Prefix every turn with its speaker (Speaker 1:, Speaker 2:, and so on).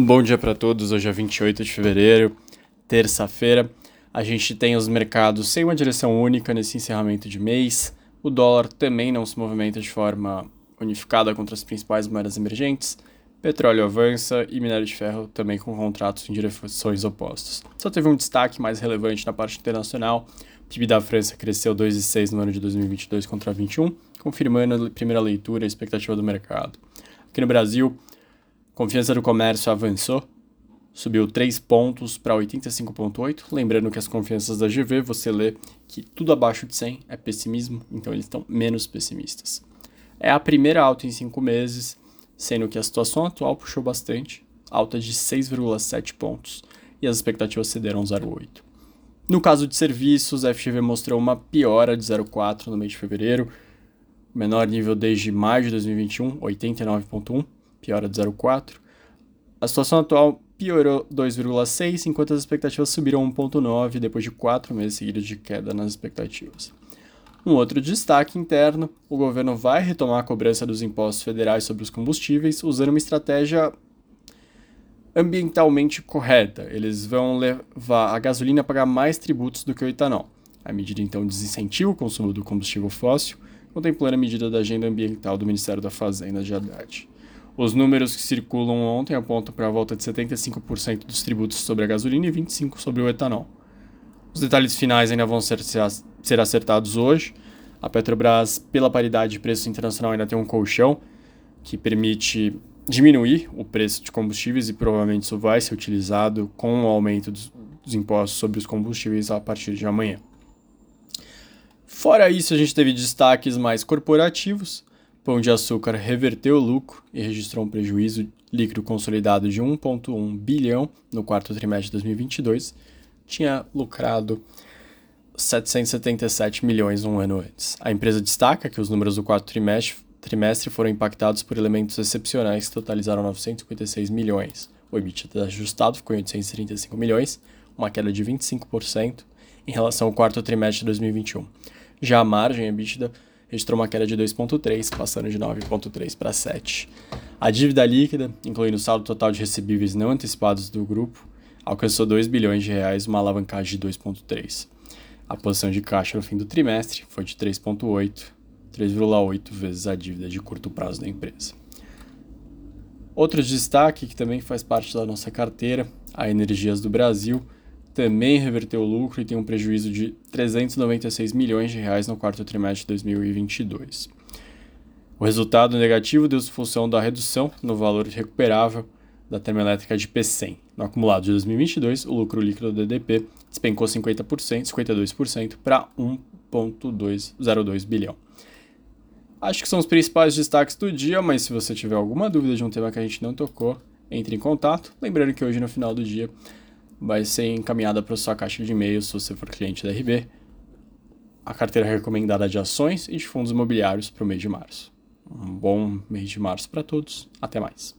Speaker 1: Bom dia para todos. Hoje é 28 de fevereiro, terça-feira. A gente tem os mercados sem uma direção única nesse encerramento de mês. O dólar também não se movimenta de forma unificada contra as principais moedas emergentes. Petróleo avança e minério de ferro também com contratos em direções opostas. Só teve um destaque mais relevante na parte internacional. O PIB da França cresceu 2,6 no ano de 2022 contra 2021, confirmando a primeira leitura e a expectativa do mercado. Aqui no Brasil, Confiança do comércio avançou, subiu 3 pontos para 85,8. Lembrando que as confianças da GV, você lê que tudo abaixo de 100 é pessimismo, então eles estão menos pessimistas. É a primeira alta em 5 meses, sendo que a situação atual puxou bastante, alta de 6,7 pontos, e as expectativas cederam 0,8. No caso de serviços, a FGV mostrou uma piora de 0,4 no mês de fevereiro, menor nível desde maio de 2021, 89,1 piora de 0,4. A situação atual piorou 2,6, enquanto as expectativas subiram 1,9 depois de quatro meses seguidos de queda nas expectativas. Um outro destaque interno: o governo vai retomar a cobrança dos impostos federais sobre os combustíveis usando uma estratégia ambientalmente correta. Eles vão levar a gasolina a pagar mais tributos do que o etanol. A medida então desincentiva o consumo do combustível fóssil, contemplando a medida da agenda ambiental do Ministério da Fazenda de Haddad. Os números que circulam ontem apontam para a volta de 75% dos tributos sobre a gasolina e 25% sobre o etanol. Os detalhes finais ainda vão ser, ser acertados hoje. A Petrobras, pela paridade de preço internacional, ainda tem um colchão que permite diminuir o preço de combustíveis e provavelmente isso vai ser utilizado com o aumento dos, dos impostos sobre os combustíveis a partir de amanhã. Fora isso, a gente teve destaques mais corporativos. Pão de Açúcar reverteu o lucro e registrou um prejuízo líquido consolidado de 1,1 bilhão no quarto trimestre de 2022. Tinha lucrado 777 milhões um ano antes. A empresa destaca que os números do quarto trimestre, trimestre foram impactados por elementos excepcionais que totalizaram 956 milhões. O EBITDA ajustado ficou em 835 milhões, uma queda de 25% em relação ao quarto trimestre de 2021. Já a margem EBITDA registrou uma queda de 2,3, passando de 9,3 para 7. A dívida líquida, incluindo o saldo total de recebíveis não antecipados do grupo, alcançou 2 bilhões de reais, uma alavancagem de 2,3. A posição de caixa no fim do trimestre foi de 3,8, 3,8 vezes a dívida de curto prazo da empresa. Outro destaque que também faz parte da nossa carteira, a Energias do Brasil, também reverteu o lucro e tem um prejuízo de 396 milhões de reais no quarto trimestre de 2022. O resultado negativo deu-se função da redução no valor recuperável da termoelétrica de P100. No acumulado de 2022, o lucro líquido do DDP despencou 50%, 52% para 1,202 bilhão. Acho que são os principais destaques do dia, mas se você tiver alguma dúvida de um tema que a gente não tocou, entre em contato. Lembrando que hoje, no final do dia, vai ser encaminhada para sua caixa de e-mail se você for cliente da RB. A carteira recomendada de ações e de fundos imobiliários para o mês de março. Um bom mês de março para todos. Até mais.